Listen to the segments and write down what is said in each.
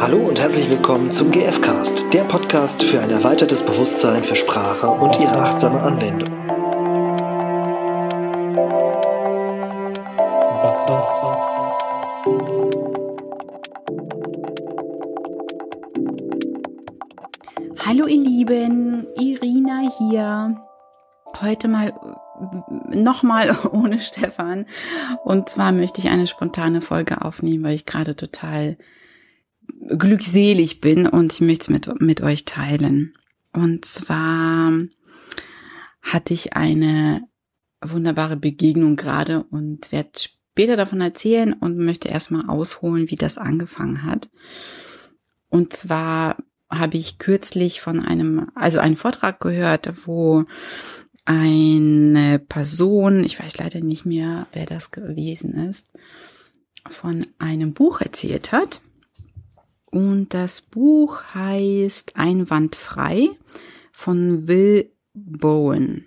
Hallo und herzlich willkommen zum GFcast, der Podcast für ein erweitertes Bewusstsein für Sprache und ihre achtsame Anwendung. Hallo ihr Lieben, Irina hier. Heute mal nochmal ohne Stefan. Und zwar möchte ich eine spontane Folge aufnehmen, weil ich gerade total glückselig bin und ich möchte es mit, mit euch teilen. Und zwar hatte ich eine wunderbare Begegnung gerade und werde später davon erzählen und möchte erstmal ausholen, wie das angefangen hat. Und zwar habe ich kürzlich von einem, also einen Vortrag gehört, wo eine Person, ich weiß leider nicht mehr, wer das gewesen ist, von einem Buch erzählt hat. Und das Buch heißt Einwandfrei von Will Bowen.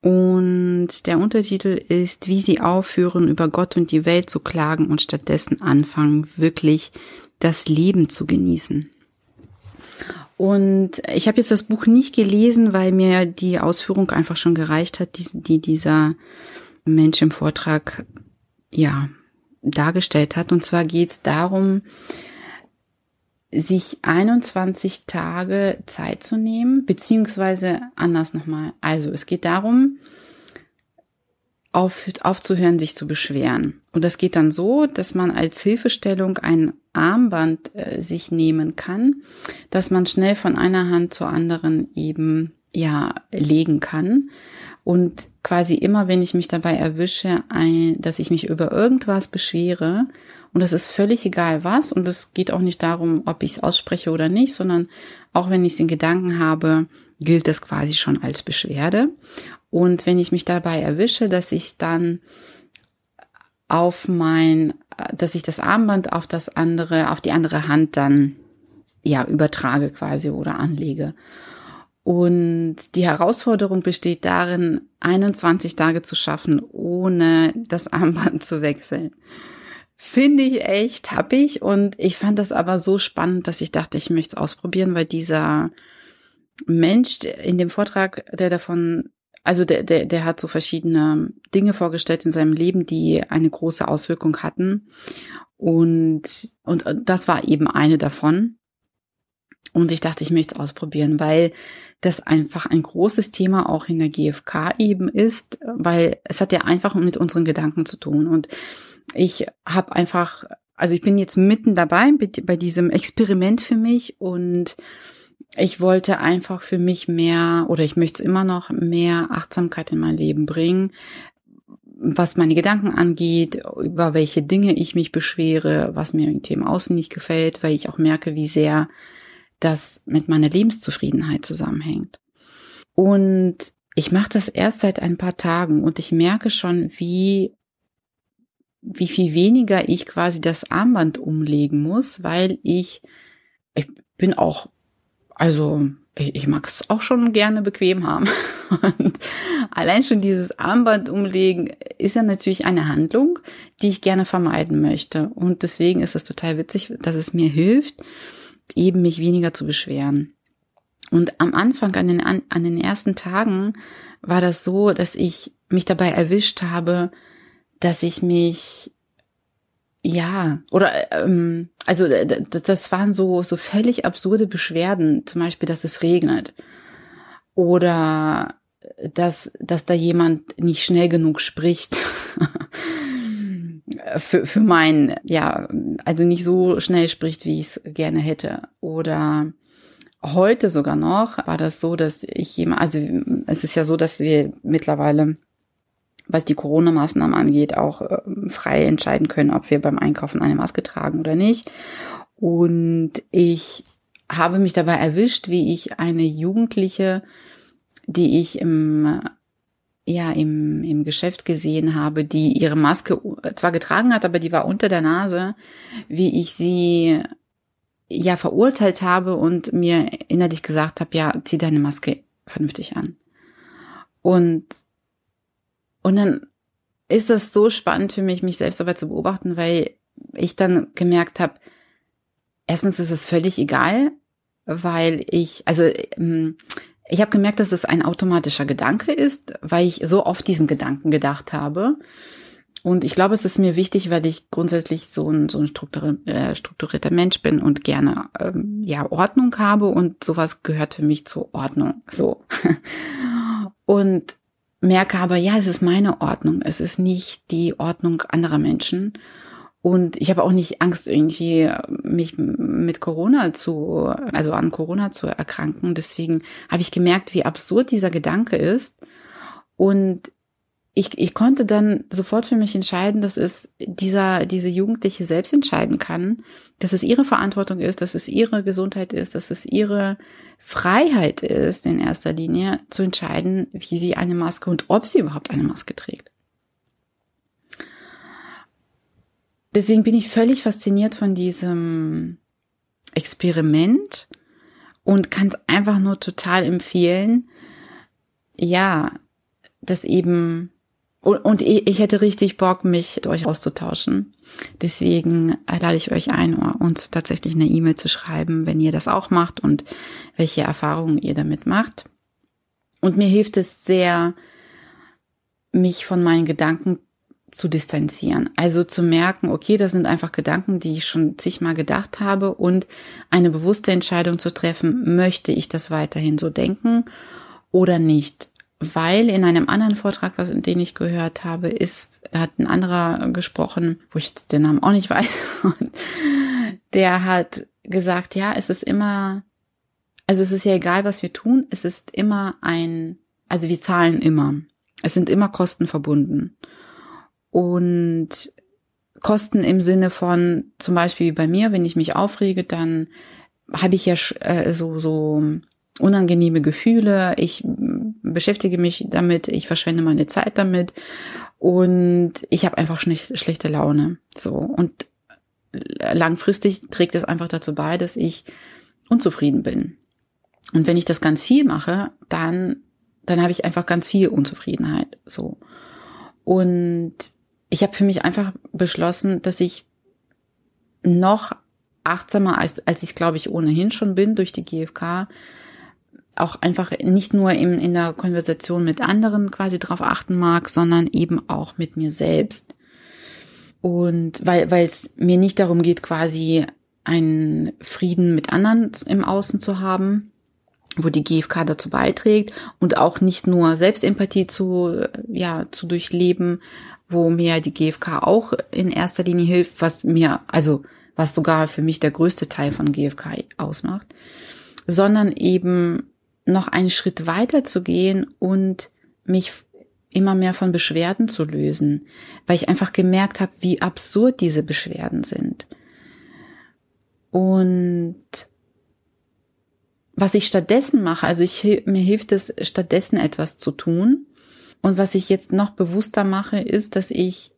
Und der Untertitel ist, wie sie aufhören, über Gott und die Welt zu klagen und stattdessen anfangen, wirklich das Leben zu genießen. Und ich habe jetzt das Buch nicht gelesen, weil mir die Ausführung einfach schon gereicht hat, die, die dieser Mensch im Vortrag ja dargestellt hat. Und zwar geht es darum, sich 21 Tage Zeit zu nehmen, beziehungsweise anders nochmal. Also es geht darum, auf, aufzuhören, sich zu beschweren. Und das geht dann so, dass man als Hilfestellung ein Armband äh, sich nehmen kann, dass man schnell von einer Hand zur anderen eben ja legen kann und quasi immer, wenn ich mich dabei erwische, ein, dass ich mich über irgendwas beschwere und das ist völlig egal was. Und es geht auch nicht darum, ob ich es ausspreche oder nicht, sondern auch wenn ich in Gedanken habe, gilt das quasi schon als Beschwerde. Und wenn ich mich dabei erwische, dass ich dann auf mein, dass ich das Armband auf das andere, auf die andere Hand dann ja übertrage quasi oder anlege. Und die Herausforderung besteht darin, 21 Tage zu schaffen, ohne das Armband zu wechseln. Finde ich echt happig und ich fand das aber so spannend, dass ich dachte, ich möchte es ausprobieren, weil dieser Mensch in dem Vortrag, der davon, also der, der, der hat so verschiedene Dinge vorgestellt in seinem Leben, die eine große Auswirkung hatten. Und, und das war eben eine davon. Und ich dachte, ich möchte es ausprobieren, weil das einfach ein großes Thema auch in der GfK eben ist, weil es hat ja einfach mit unseren Gedanken zu tun. Und ich habe einfach, also ich bin jetzt mitten dabei bei diesem Experiment für mich und ich wollte einfach für mich mehr oder ich möchte es immer noch mehr Achtsamkeit in mein Leben bringen, was meine Gedanken angeht, über welche Dinge ich mich beschwere, was mir im Thema Außen nicht gefällt, weil ich auch merke, wie sehr das mit meiner Lebenszufriedenheit zusammenhängt. Und ich mache das erst seit ein paar Tagen und ich merke schon, wie wie viel weniger ich quasi das Armband umlegen muss, weil ich, ich bin auch, also ich, ich mag es auch schon gerne bequem haben. Und allein schon dieses Armband umlegen ist ja natürlich eine Handlung, die ich gerne vermeiden möchte. Und deswegen ist es total witzig, dass es mir hilft, eben mich weniger zu beschweren. Und am Anfang, an den, an den ersten Tagen, war das so, dass ich mich dabei erwischt habe, dass ich mich ja, oder ähm, also das waren so so völlig absurde Beschwerden, zum Beispiel, dass es regnet. Oder dass dass da jemand nicht schnell genug spricht für für mein ja also nicht so schnell spricht, wie ich es gerne hätte oder heute sogar noch war das so, dass ich jemand also es ist ja so, dass wir mittlerweile was die Corona-Maßnahmen angeht, auch äh, frei entscheiden können, ob wir beim Einkaufen eine Maske tragen oder nicht. Und ich habe mich dabei erwischt, wie ich eine Jugendliche, die ich im ja im, im Geschäft gesehen habe, die ihre Maske zwar getragen hat, aber die war unter der Nase, wie ich sie ja verurteilt habe und mir innerlich gesagt habe, ja, zieh deine Maske vernünftig an. Und und dann ist das so spannend für mich, mich selbst dabei zu beobachten, weil ich dann gemerkt habe, erstens ist es völlig egal, weil ich, also ähm, ich habe gemerkt, dass es ein automatischer Gedanke ist, weil ich so oft diesen Gedanken gedacht habe. Und ich glaube, es ist mir wichtig, weil ich grundsätzlich so ein, so ein äh, strukturierter Mensch bin und gerne ähm, ja Ordnung habe und sowas gehört für mich zur Ordnung. So. und merke aber, ja, es ist meine Ordnung. Es ist nicht die Ordnung anderer Menschen. Und ich habe auch nicht Angst, irgendwie mich mit Corona zu, also an Corona zu erkranken. Deswegen habe ich gemerkt, wie absurd dieser Gedanke ist. Und ich, ich konnte dann sofort für mich entscheiden, dass es dieser, diese Jugendliche selbst entscheiden kann, dass es ihre Verantwortung ist, dass es ihre Gesundheit ist, dass es ihre Freiheit ist, in erster Linie zu entscheiden, wie sie eine Maske und ob sie überhaupt eine Maske trägt. Deswegen bin ich völlig fasziniert von diesem Experiment und kann es einfach nur total empfehlen. Ja, das eben und ich hätte richtig Bock, mich mit euch auszutauschen. Deswegen lade ich euch ein, uns tatsächlich eine E-Mail zu schreiben, wenn ihr das auch macht und welche Erfahrungen ihr damit macht. Und mir hilft es sehr, mich von meinen Gedanken zu distanzieren. Also zu merken, okay, das sind einfach Gedanken, die ich schon zigmal gedacht habe und eine bewusste Entscheidung zu treffen, möchte ich das weiterhin so denken oder nicht? Weil in einem anderen Vortrag, was in den ich gehört habe, ist, hat ein anderer gesprochen, wo ich jetzt den Namen auch nicht weiß, der hat gesagt, ja, es ist immer, also es ist ja egal, was wir tun, es ist immer ein, also wir zahlen immer. Es sind immer Kosten verbunden und Kosten im Sinne von zum Beispiel bei mir, wenn ich mich aufrege, dann habe ich ja äh, so so unangenehme Gefühle. Ich beschäftige mich damit, ich verschwende meine Zeit damit und ich habe einfach schlecht, schlechte Laune. So und langfristig trägt es einfach dazu bei, dass ich unzufrieden bin. Und wenn ich das ganz viel mache, dann dann habe ich einfach ganz viel Unzufriedenheit. So und ich habe für mich einfach beschlossen, dass ich noch achtsamer als, als ich glaube ich ohnehin schon bin durch die GfK, auch einfach nicht nur in, in der Konversation mit anderen quasi drauf achten mag, sondern eben auch mit mir selbst. Und weil, weil es mir nicht darum geht, quasi einen Frieden mit anderen im Außen zu haben, wo die GfK dazu beiträgt und auch nicht nur Selbstempathie zu, ja, zu durchleben, wo mir die GfK auch in erster Linie hilft, was mir, also was sogar für mich der größte Teil von GfK ausmacht, sondern eben noch einen Schritt weiter zu gehen und mich immer mehr von Beschwerden zu lösen, weil ich einfach gemerkt habe, wie absurd diese Beschwerden sind. Und was ich stattdessen mache, also ich, mir hilft es, stattdessen etwas zu tun, und was ich jetzt noch bewusster mache, ist, dass ich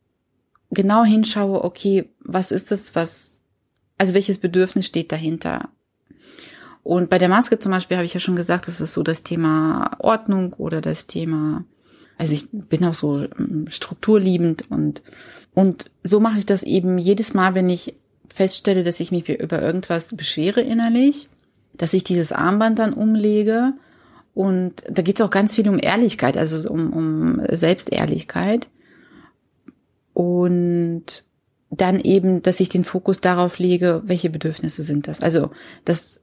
genau hinschaue, okay, was ist es, was, also welches Bedürfnis steht dahinter? Und bei der Maske zum Beispiel habe ich ja schon gesagt, das ist so das Thema Ordnung oder das Thema, also ich bin auch so ähm, strukturliebend und, und so mache ich das eben jedes Mal, wenn ich feststelle, dass ich mich über irgendwas beschwere innerlich, dass ich dieses Armband dann umlege und da geht es auch ganz viel um Ehrlichkeit, also um, um Selbstehrlichkeit. Und dann eben, dass ich den Fokus darauf lege, welche Bedürfnisse sind das. Also das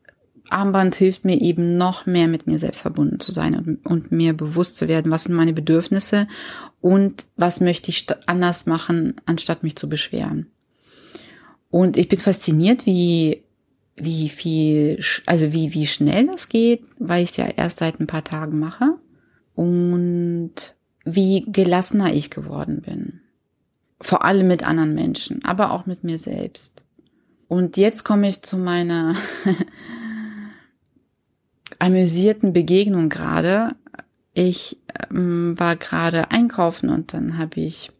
Armband hilft mir eben noch mehr mit mir selbst verbunden zu sein und, und mir bewusst zu werden, was sind meine Bedürfnisse und was möchte ich anders machen, anstatt mich zu beschweren. Und ich bin fasziniert, wie wie viel, also wie, wie schnell das geht, weil ich es ja erst seit ein paar Tagen mache und wie gelassener ich geworden bin. Vor allem mit anderen Menschen, aber auch mit mir selbst. Und jetzt komme ich zu meiner amüsierten Begegnung gerade. Ich ähm, war gerade einkaufen und dann habe ich,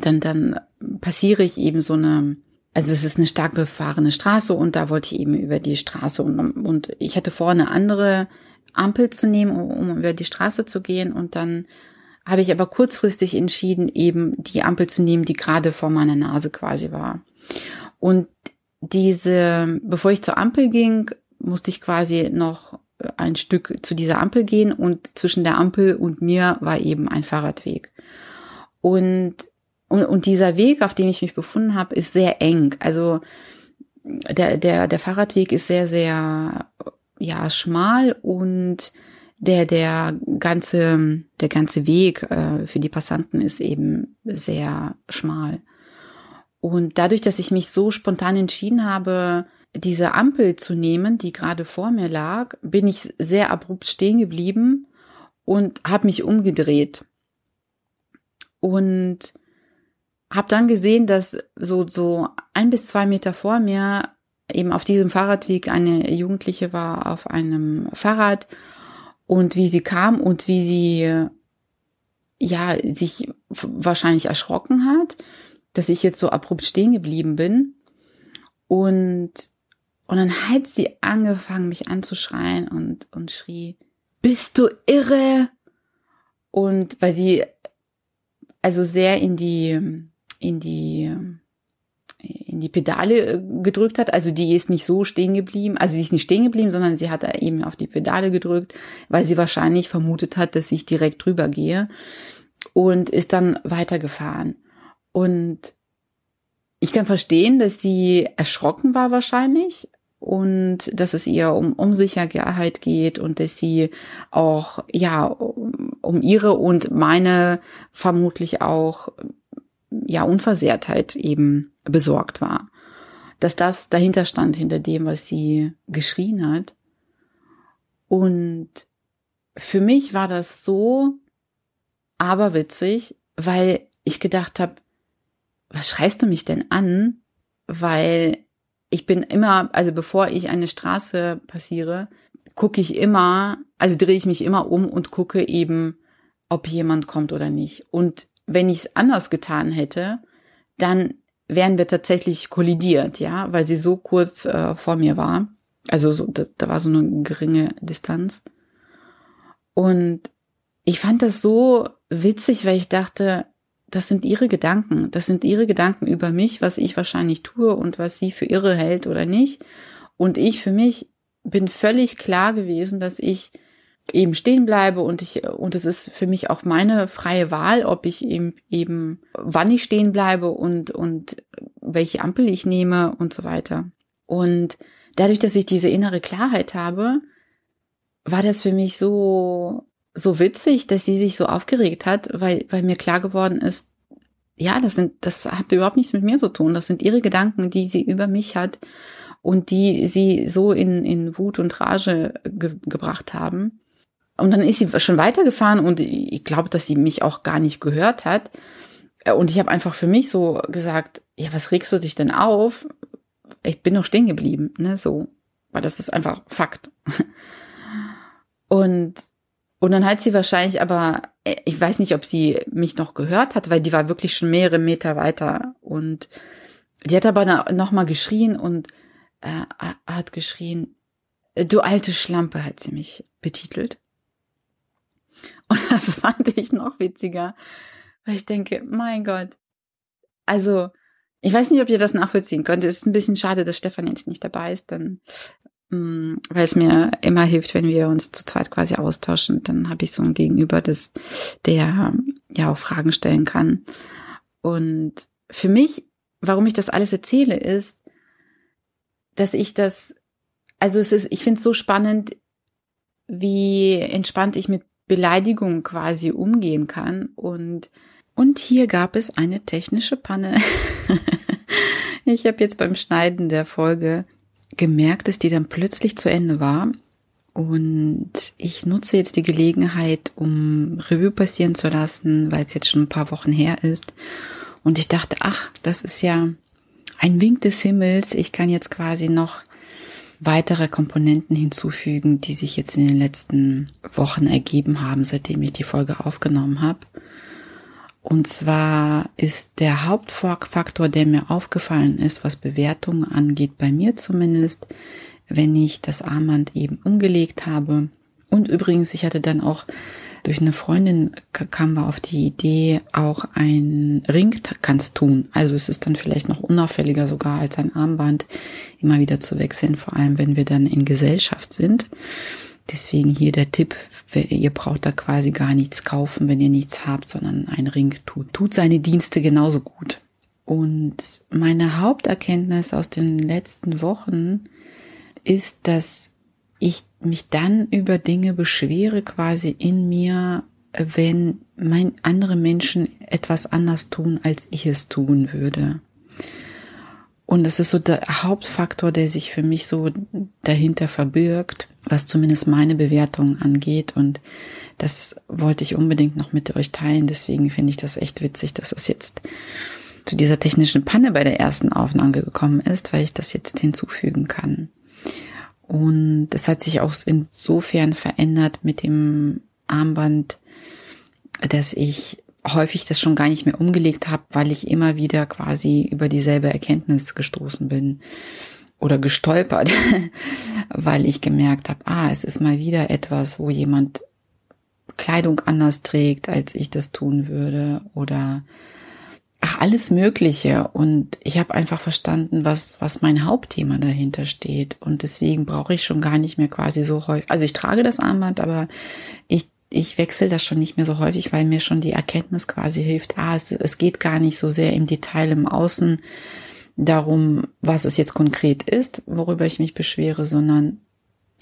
dann, dann passiere ich eben so eine also es ist eine stark befahrene Straße und da wollte ich eben über die Straße und, und ich hatte vor, eine andere Ampel zu nehmen, um, um über die Straße zu gehen und dann habe ich aber kurzfristig entschieden, eben die Ampel zu nehmen, die gerade vor meiner Nase quasi war. Und diese, bevor ich zur Ampel ging, musste ich quasi noch ein Stück zu dieser Ampel gehen und zwischen der Ampel und mir war eben ein Fahrradweg. Und, und, und dieser Weg, auf dem ich mich befunden habe, ist sehr eng. Also der, der, der Fahrradweg ist sehr, sehr ja, schmal und der, der ganze, der ganze Weg äh, für die Passanten ist eben sehr schmal. Und dadurch, dass ich mich so spontan entschieden habe, diese Ampel zu nehmen, die gerade vor mir lag, bin ich sehr abrupt stehen geblieben und habe mich umgedreht. Und habe dann gesehen, dass so, so ein bis zwei Meter vor mir eben auf diesem Fahrradweg eine Jugendliche war auf einem Fahrrad und wie sie kam und wie sie ja sich wahrscheinlich erschrocken hat, dass ich jetzt so abrupt stehen geblieben bin. Und und dann hat sie angefangen mich anzuschreien und und schrie bist du irre? Und weil sie also sehr in die in die in die Pedale äh, gedrückt hat. Also die ist nicht so stehen geblieben. Also die ist nicht stehen geblieben, sondern sie hat eben auf die Pedale gedrückt, weil sie wahrscheinlich vermutet hat, dass ich direkt drüber gehe und ist dann weitergefahren. Und ich kann verstehen, dass sie erschrocken war wahrscheinlich und dass es ihr um, um Sicherheit geht und dass sie auch, ja, um ihre und meine vermutlich auch ja, Unversehrtheit eben besorgt war. Dass das dahinter stand, hinter dem, was sie geschrien hat. Und für mich war das so aberwitzig, weil ich gedacht habe, was schreist du mich denn an? Weil ich bin immer, also bevor ich eine Straße passiere, gucke ich immer, also drehe ich mich immer um und gucke eben, ob jemand kommt oder nicht. Und wenn ich es anders getan hätte, dann wären wir tatsächlich kollidiert, ja, weil sie so kurz äh, vor mir war. Also so, da, da war so eine geringe Distanz. Und ich fand das so witzig, weil ich dachte, das sind ihre Gedanken. Das sind ihre Gedanken über mich, was ich wahrscheinlich tue und was sie für irre hält oder nicht. Und ich für mich bin völlig klar gewesen, dass ich eben stehen bleibe und ich und es ist für mich auch meine freie Wahl, ob ich eben eben wann ich stehen bleibe und und welche Ampel ich nehme und so weiter. Und dadurch, dass ich diese innere Klarheit habe, war das für mich so so witzig, dass sie sich so aufgeregt hat, weil weil mir klar geworden ist, ja, das sind das hat überhaupt nichts mit mir zu tun, das sind ihre Gedanken, die sie über mich hat und die sie so in in Wut und Rage ge gebracht haben und dann ist sie schon weitergefahren und ich glaube, dass sie mich auch gar nicht gehört hat. Und ich habe einfach für mich so gesagt, ja, was regst du dich denn auf? Ich bin noch stehen geblieben, ne, so. Weil das ist einfach Fakt. Und, und dann hat sie wahrscheinlich aber, ich weiß nicht, ob sie mich noch gehört hat, weil die war wirklich schon mehrere Meter weiter. Und die hat aber noch mal geschrien und äh, hat geschrien, du alte Schlampe, hat sie mich betitelt. Und das fand ich noch witziger, weil ich denke, mein Gott. Also, ich weiß nicht, ob ihr das nachvollziehen könnt. Es ist ein bisschen schade, dass Stefan jetzt nicht dabei ist, dann, mh, mm, weil es mir immer hilft, wenn wir uns zu zweit quasi austauschen. Dann habe ich so ein Gegenüber, das, der ja auch Fragen stellen kann. Und für mich, warum ich das alles erzähle, ist, dass ich das, also es ist, ich finde es so spannend, wie entspannt ich mit Beleidigung quasi umgehen kann. Und, und hier gab es eine technische Panne. ich habe jetzt beim Schneiden der Folge gemerkt, dass die dann plötzlich zu Ende war. Und ich nutze jetzt die Gelegenheit, um Revue passieren zu lassen, weil es jetzt schon ein paar Wochen her ist. Und ich dachte, ach, das ist ja ein Wink des Himmels. Ich kann jetzt quasi noch weitere Komponenten hinzufügen, die sich jetzt in den letzten Wochen ergeben haben, seitdem ich die Folge aufgenommen habe. Und zwar ist der Hauptfaktor, der mir aufgefallen ist, was Bewertungen angeht, bei mir zumindest, wenn ich das Armband eben umgelegt habe. Und übrigens, ich hatte dann auch durch eine Freundin kamen wir auf die Idee, auch ein Ring kannst tun. Also es ist dann vielleicht noch unauffälliger sogar als ein Armband, immer wieder zu wechseln, vor allem wenn wir dann in Gesellschaft sind. Deswegen hier der Tipp, ihr braucht da quasi gar nichts kaufen, wenn ihr nichts habt, sondern ein Ring tut, tut seine Dienste genauso gut. Und meine Haupterkenntnis aus den letzten Wochen ist, dass ich mich dann über Dinge beschwere quasi in mir, wenn mein, andere Menschen etwas anders tun, als ich es tun würde. Und das ist so der Hauptfaktor, der sich für mich so dahinter verbirgt, was zumindest meine Bewertung angeht. Und das wollte ich unbedingt noch mit euch teilen. Deswegen finde ich das echt witzig, dass es jetzt zu dieser technischen Panne bei der ersten Aufnahme gekommen ist, weil ich das jetzt hinzufügen kann. Und es hat sich auch insofern verändert mit dem Armband, dass ich häufig das schon gar nicht mehr umgelegt habe, weil ich immer wieder quasi über dieselbe Erkenntnis gestoßen bin oder gestolpert, weil ich gemerkt habe, ah, es ist mal wieder etwas, wo jemand Kleidung anders trägt, als ich das tun würde oder ach, alles Mögliche. Und ich habe einfach verstanden, was, was mein Hauptthema dahinter steht. Und deswegen brauche ich schon gar nicht mehr quasi so häufig. Also ich trage das Armband, aber ich, ich wechsle das schon nicht mehr so häufig, weil mir schon die Erkenntnis quasi hilft. Ah, es, es geht gar nicht so sehr im Detail im Außen darum, was es jetzt konkret ist, worüber ich mich beschwere, sondern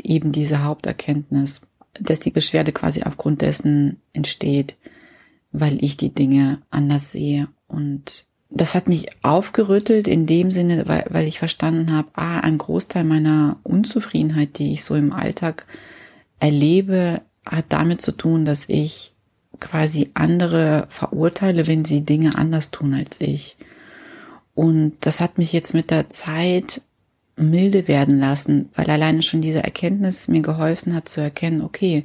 eben diese Haupterkenntnis, dass die Beschwerde quasi aufgrund dessen entsteht, weil ich die Dinge anders sehe und das hat mich aufgerüttelt in dem Sinne, weil, weil ich verstanden habe, ah, ein Großteil meiner Unzufriedenheit, die ich so im Alltag erlebe, hat damit zu tun, dass ich quasi andere verurteile, wenn sie Dinge anders tun als ich. Und das hat mich jetzt mit der Zeit milde werden lassen, weil alleine schon diese Erkenntnis mir geholfen hat zu erkennen, okay,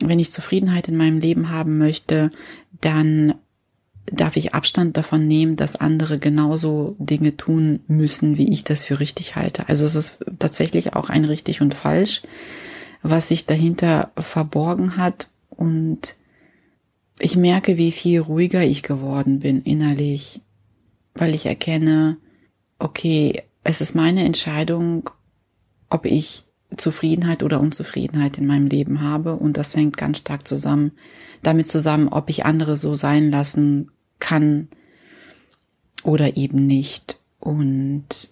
wenn ich Zufriedenheit in meinem Leben haben möchte, dann darf ich Abstand davon nehmen, dass andere genauso Dinge tun müssen, wie ich das für richtig halte. Also es ist tatsächlich auch ein richtig und falsch, was sich dahinter verborgen hat. Und ich merke, wie viel ruhiger ich geworden bin innerlich, weil ich erkenne, okay, es ist meine Entscheidung, ob ich Zufriedenheit oder Unzufriedenheit in meinem Leben habe. Und das hängt ganz stark zusammen, damit zusammen, ob ich andere so sein lassen kann oder eben nicht. Und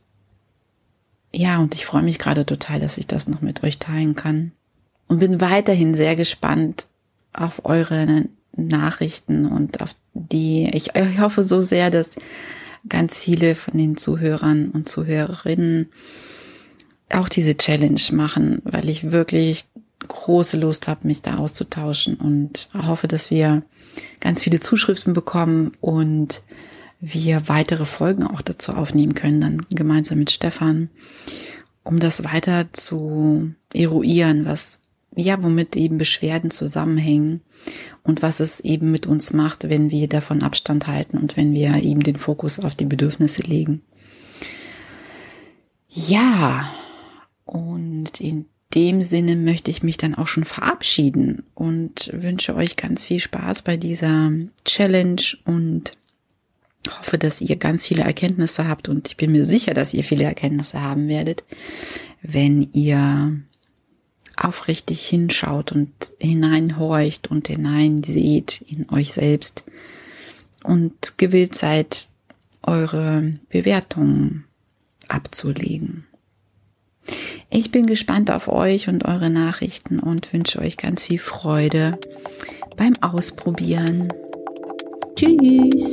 ja, und ich freue mich gerade total, dass ich das noch mit euch teilen kann. Und bin weiterhin sehr gespannt auf eure Nachrichten und auf die, ich, hoffe so sehr, dass ganz viele von den Zuhörern und Zuhörerinnen auch diese Challenge machen, weil ich wirklich große Lust habe, mich da auszutauschen und hoffe, dass wir ganz viele Zuschriften bekommen und wir weitere Folgen auch dazu aufnehmen können, dann gemeinsam mit Stefan, um das weiter zu eruieren, was, ja, womit eben Beschwerden zusammenhängen und was es eben mit uns macht, wenn wir davon Abstand halten und wenn wir eben den Fokus auf die Bedürfnisse legen. Ja, und in dem Sinne möchte ich mich dann auch schon verabschieden und wünsche euch ganz viel Spaß bei dieser Challenge und hoffe, dass ihr ganz viele Erkenntnisse habt und ich bin mir sicher, dass ihr viele Erkenntnisse haben werdet, wenn ihr aufrichtig hinschaut und hineinhorcht und hineinseht in euch selbst und gewillt seid, eure Bewertungen abzulegen. Ich bin gespannt auf euch und eure Nachrichten und wünsche euch ganz viel Freude beim Ausprobieren. Tschüss!